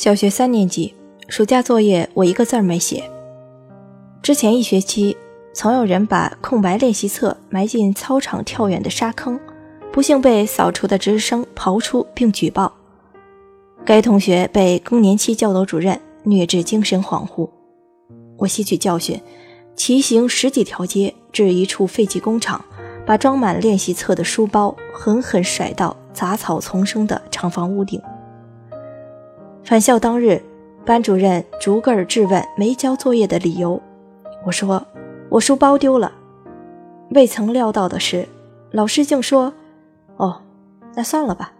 小学三年级暑假作业，我一个字儿没写。之前一学期，曾有人把空白练习册埋进操场跳远的沙坑，不幸被扫除的值日生刨出并举报。该同学被更年期教导主任虐至精神恍惚。我吸取教训，骑行十几条街至一处废弃工厂，把装满练习册的书包狠狠甩到杂草丛生的厂房屋顶。返校当日，班主任逐个儿质问没交作业的理由。我说：“我书包丢了。”未曾料到的是，老师竟说：“哦，那算了吧。”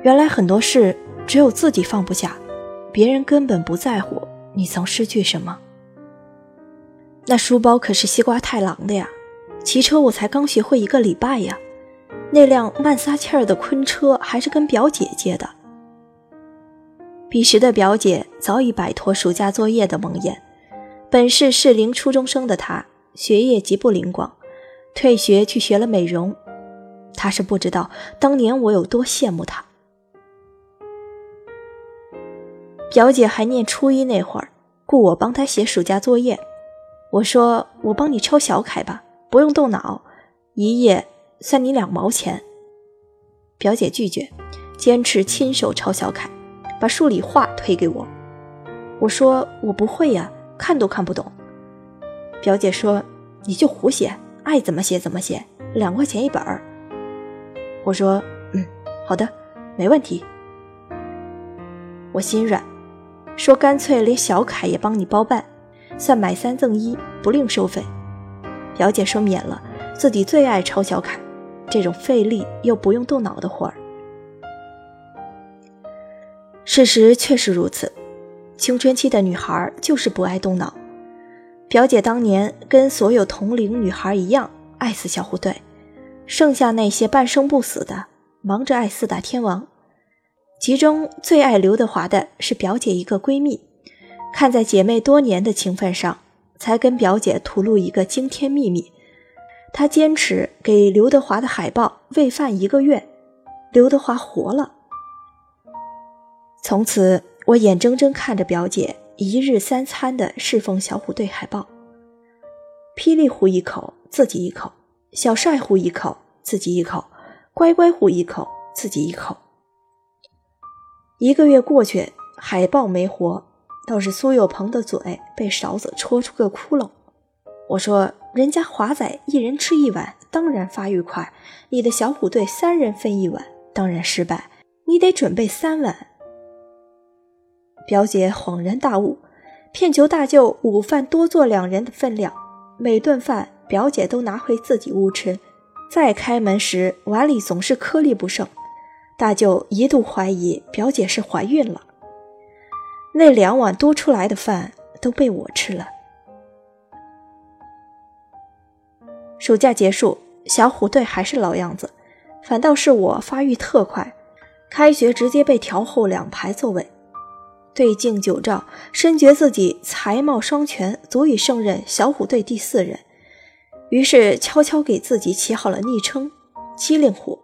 原来很多事只有自己放不下，别人根本不在乎你曾失去什么。那书包可是西瓜太郎的呀，骑车我才刚学会一个礼拜呀。那辆慢撒气儿的昆车还是跟表姐借的。彼时的表姐早已摆脱暑假作业的蒙眼，本是适龄初中生的她，学业极不灵光，退学去学了美容。她是不知道当年我有多羡慕她。表姐还念初一那会儿，雇我帮她写暑假作业，我说我帮你抄小楷吧，不用动脑，一页。算你两毛钱。表姐拒绝，坚持亲手抄小楷，把数理化推给我。我说我不会呀，看都看不懂。表姐说你就胡写，爱怎么写怎么写，两块钱一本儿。我说嗯，好的，没问题。我心软，说干脆连小楷也帮你包办，算买三赠一，不另收费。表姐说免了，自己最爱抄小楷。这种费力又不用动脑的活儿，事实确实如此。青春期的女孩就是不爱动脑。表姐当年跟所有同龄女孩一样爱死小虎队，剩下那些半生不死的，忙着爱四大天王。其中最爱刘德华的是表姐一个闺蜜，看在姐妹多年的情分上，才跟表姐吐露一个惊天秘密。他坚持给刘德华的海报喂饭一个月，刘德华活了。从此，我眼睁睁看着表姐一日三餐的侍奉小虎队海报。霹雳虎一口，自己一口；小帅虎一口，自己一口；乖乖虎一口，自己一口。一个月过去，海报没活，倒是苏有朋的嘴被勺子戳出个窟窿。我说。人家华仔一人吃一碗，当然发育快；你的小虎队三人分一碗，当然失败。你得准备三碗。表姐恍然大悟，骗求大舅午饭多做两人的分量。每顿饭，表姐都拿回自己屋吃。再开门时，碗里总是颗粒不剩。大舅一度怀疑表姐是怀孕了。那两碗多出来的饭都被我吃了。暑假结束，小虎队还是老样子，反倒是我发育特快，开学直接被调后两排座位。对镜九照，深觉自己才貌双全，足以胜任小虎队第四人，于是悄悄给自己起好了昵称“机灵虎”。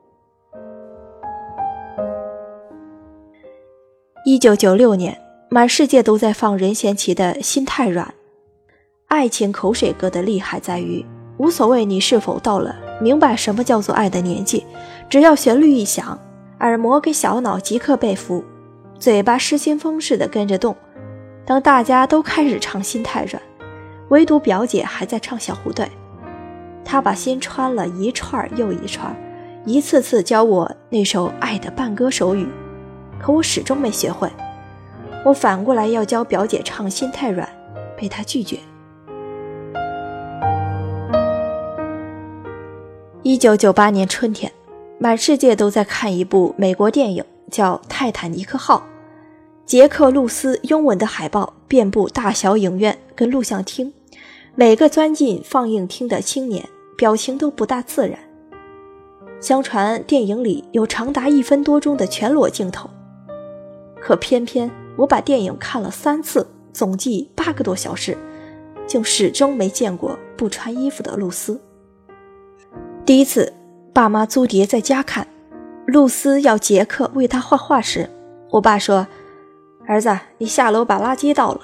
一九九六年，满世界都在放任贤齐的《心太软》，爱情口水歌的厉害在于。无所谓你是否到了明白什么叫做爱的年纪，只要旋律一响，耳膜跟小脑即刻被俘，嘴巴失心疯似的跟着动。当大家都开始唱《心太软》，唯独表姐还在唱《小虎队》。她把心穿了一串又一串，一次次教我那首爱的半歌手语，可我始终没学会。我反过来要教表姐唱《心太软》，被她拒绝。一九九八年春天，满世界都在看一部美国电影，叫《泰坦尼克号》。杰克·露丝拥吻的海报遍布大小影院跟录像厅，每个钻进放映厅的青年表情都不大自然。相传电影里有长达一分多钟的全裸镜头，可偏偏我把电影看了三次，总计八个多小时，竟始终没见过不穿衣服的露丝。第一次，爸妈租碟在家看，露丝要杰克为她画画时，我爸说：“儿子，你下楼把垃圾倒了。”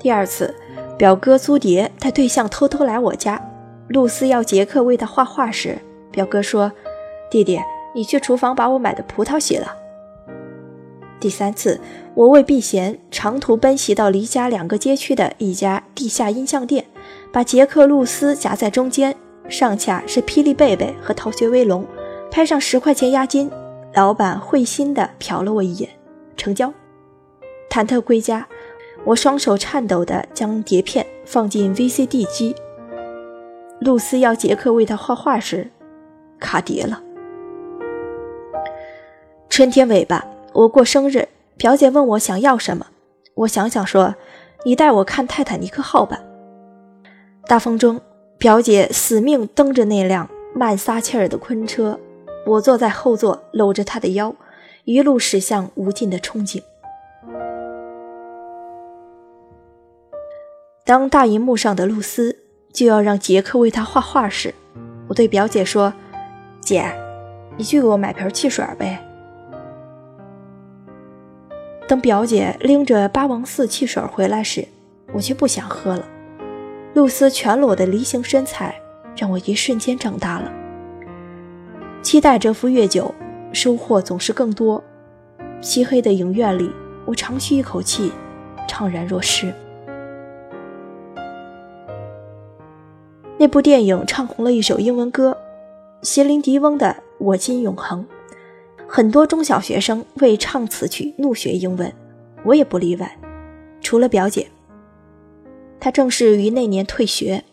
第二次，表哥租碟带对象偷偷来我家，露丝要杰克为他画画时，表哥说：“弟弟，你去厨房把我买的葡萄洗了。”第三次，我为避嫌，长途奔袭到离家两个街区的一家地下音像店，把杰克、露丝夹在中间，上下是霹雳贝贝和逃学威龙，拍上十块钱押金。老板会心的瞟了我一眼，成交。忐忑归家，我双手颤抖地将碟片放进 VCD 机。露丝要杰克为她画画时，卡碟了。春天尾巴。我过生日，表姐问我想要什么，我想想说：“你带我看泰坦尼克号吧。”大风中，表姐死命蹬着那辆慢撒气儿的昆车，我坐在后座，搂着她的腰，一路驶向无尽的憧憬。当大银幕上的露丝就要让杰克为她画画时，我对表姐说：“姐，你去给我买瓶汽水呗。”等表姐拎着八王寺汽水回来时，我却不想喝了。露丝全裸的梨形身材让我一瞬间长大了。期待蛰伏越久，收获总是更多。漆黑的影院里，我长吁一口气，怅然若失。那部电影唱红了一首英文歌，席琳迪翁的《我今永恒》。很多中小学生为唱此曲怒学英文，我也不例外。除了表姐，他正是于那年退学。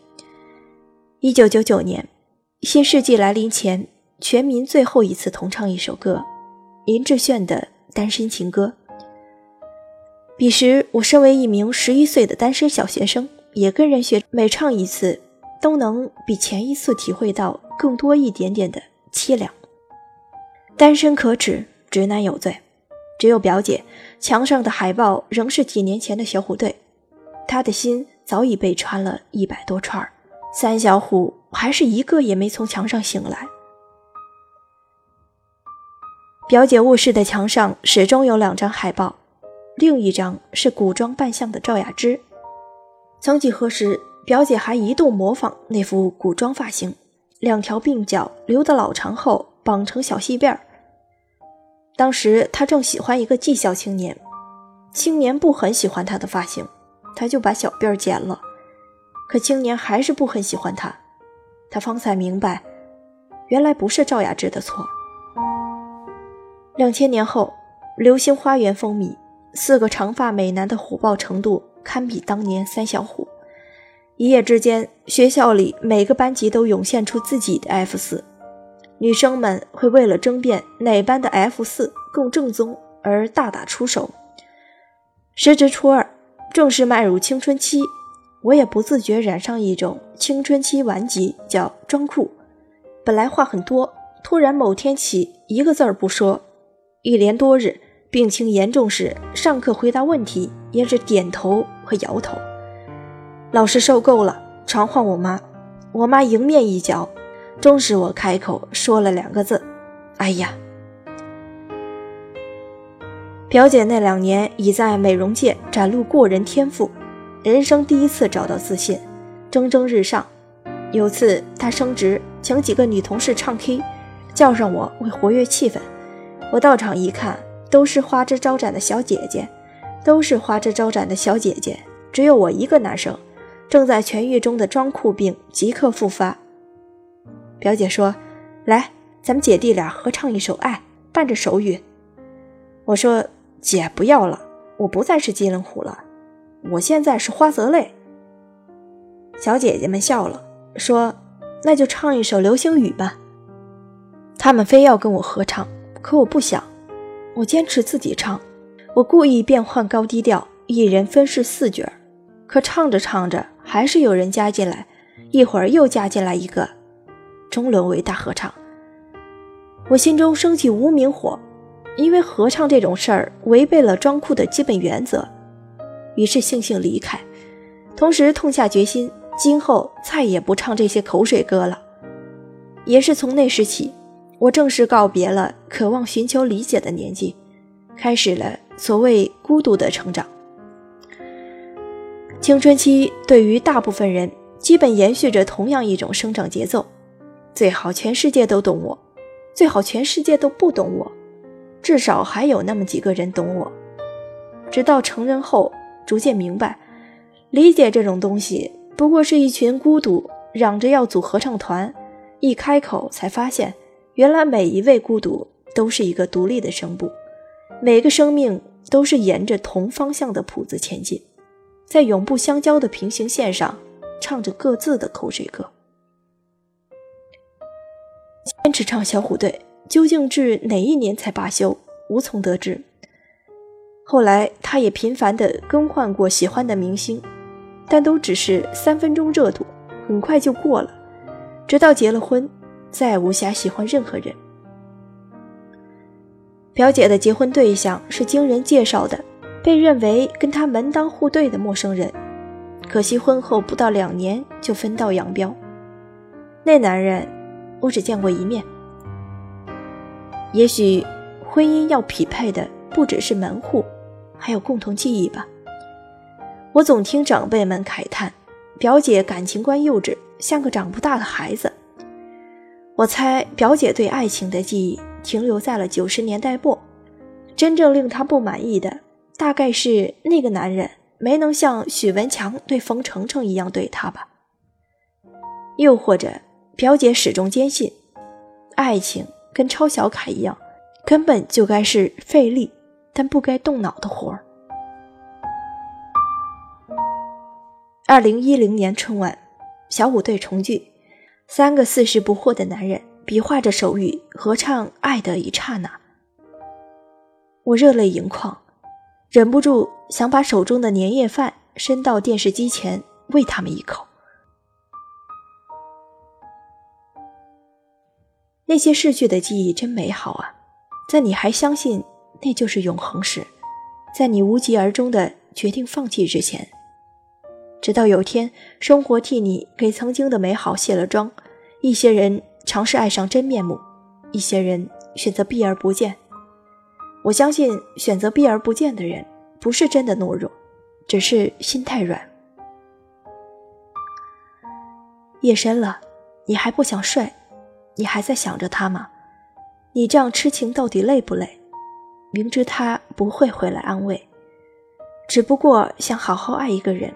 一九九九年，新世纪来临前，全民最后一次同唱一首歌——林志炫的《单身情歌》。彼时，我身为一名十一岁的单身小学生，也跟人学，每唱一次，都能比前一次体会到更多一点点的凄凉。单身可耻，直男有罪。只有表姐墙上的海报仍是几年前的小虎队，她的心早已被穿了一百多串三小虎还是一个也没从墙上醒来。表姐卧室的墙上始终有两张海报，另一张是古装扮相的赵雅芝。曾几何时，表姐还一度模仿那副古装发型，两条鬓角留得老长后。绑成小细辫儿。当时他正喜欢一个技校青年，青年不很喜欢他的发型，他就把小辫儿剪了。可青年还是不很喜欢他，他方才明白，原来不是赵雅芝的错。两千年后，《流星花园》风靡，四个长发美男的火爆程度堪比当年三小虎。一夜之间，学校里每个班级都涌现出自己的 F 四。女生们会为了争辩哪班的 F 四更正宗而大打出手。时值初二，正式迈入青春期，我也不自觉染上一种青春期顽疾，叫装酷。本来话很多，突然某天起一个字儿不说，一连多日，病情严重时，上课回答问题也是点头和摇头。老师受够了，传唤我妈，我妈迎面一脚。终使我开口说了两个字：“哎呀！”表姐那两年已在美容界展露过人天赋，人生第一次找到自信，蒸蒸日上。有次她升职，请几个女同事唱 K，叫上我为活跃气氛。我到场一看，都是花枝招展的小姐姐，都是花枝招展的小姐姐，只有我一个男生，正在痊愈中的装酷病即刻复发。表姐说：“来，咱们姐弟俩合唱一首《爱》，伴着手语。”我说：“姐不要了，我不再是机灵虎了，我现在是花泽类。”小姐姐们笑了，说：“那就唱一首《流星雨》吧。”他们非要跟我合唱，可我不想，我坚持自己唱。我故意变换高低调，一人分饰四角，可唱着唱着，还是有人加进来，一会儿又加进来一个。终沦为大合唱，我心中升起无名火，因为合唱这种事儿违背了装酷的基本原则，于是悻悻离开，同时痛下决心，今后再也不唱这些口水歌了。也是从那时起，我正式告别了渴望寻求理解的年纪，开始了所谓孤独的成长。青春期对于大部分人，基本延续着同样一种生长节奏：最好全世界都懂我，最好全世界都不懂我，至少还有那么几个人懂我。直到成人后，逐渐明白，理解这种东西，不过是一群孤独嚷着要组合唱团，一开口才发现，原来每一位孤独都是一个独立的声部，每个生命都是沿着同方向的谱子前进，在永不相交的平行线上，唱着各自的口水歌。坚持唱小虎队，究竟至哪一年才罢休，无从得知。后来，他也频繁地更换过喜欢的明星，但都只是三分钟热度，很快就过了。直到结了婚，再无暇喜欢任何人。表姐的结婚对象是经人介绍的，被认为跟他门当户对的陌生人，可惜婚后不到两年就分道扬镳。那男人，我只见过一面。也许，婚姻要匹配的不只是门户。还有共同记忆吧。我总听长辈们慨叹，表姐感情观幼稚，像个长不大的孩子。我猜表姐对爱情的记忆停留在了九十年代末，真正令她不满意的，大概是那个男人没能像许文强对冯程程一样对她吧。又或者，表姐始终坚信，爱情跟抄小楷一样，根本就该是费力。但不该动脑的活儿。二零一零年春晚，小虎队重聚，三个四十不惑的男人比划着手语合唱《爱的一刹那》，我热泪盈眶，忍不住想把手中的年夜饭伸到电视机前喂他们一口。那些逝去的记忆真美好啊，在你还相信。那就是永恒时，在你无疾而终的决定放弃之前，直到有天生活替你给曾经的美好卸了妆，一些人尝试爱上真面目，一些人选择避而不见。我相信选择避而不见的人，不是真的懦弱，只是心太软。夜深了，你还不想睡？你还在想着他吗？你这样痴情到底累不累？明知他不会回来安慰，只不过想好好爱一个人，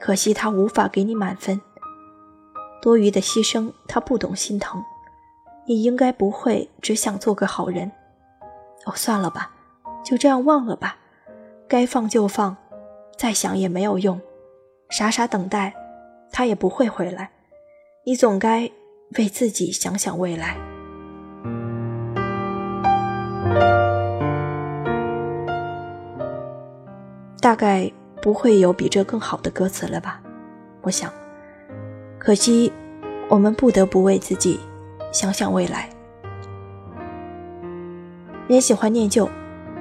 可惜他无法给你满分。多余的牺牲，他不懂心疼。你应该不会只想做个好人。哦，算了吧，就这样忘了吧。该放就放，再想也没有用。傻傻等待，他也不会回来。你总该为自己想想未来。大概不会有比这更好的歌词了吧？我想，可惜我们不得不为自己想想未来。人喜欢念旧，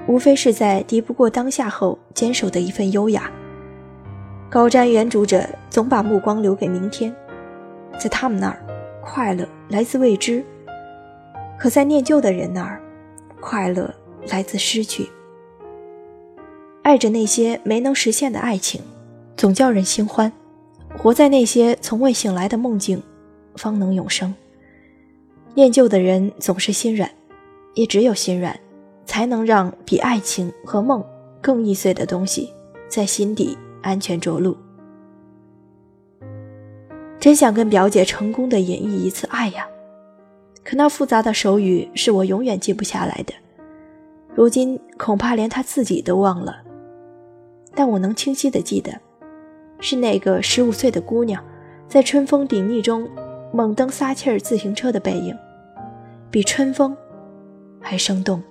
无非是在敌不过当下后坚守的一份优雅。高瞻远瞩者总把目光留给明天，在他们那儿，快乐来自未知；可在念旧的人那儿，快乐来自失去。爱着那些没能实现的爱情，总叫人心欢；活在那些从未醒来的梦境，方能永生。念旧的人总是心软，也只有心软，才能让比爱情和梦更易碎的东西在心底安全着陆。真想跟表姐成功的演绎一次爱呀，可那复杂的手语是我永远记不下来的，如今恐怕连她自己都忘了。但我能清晰的记得，是那个十五岁的姑娘，在春风砥砺中猛蹬撒气儿自行车的背影，比春风还生动。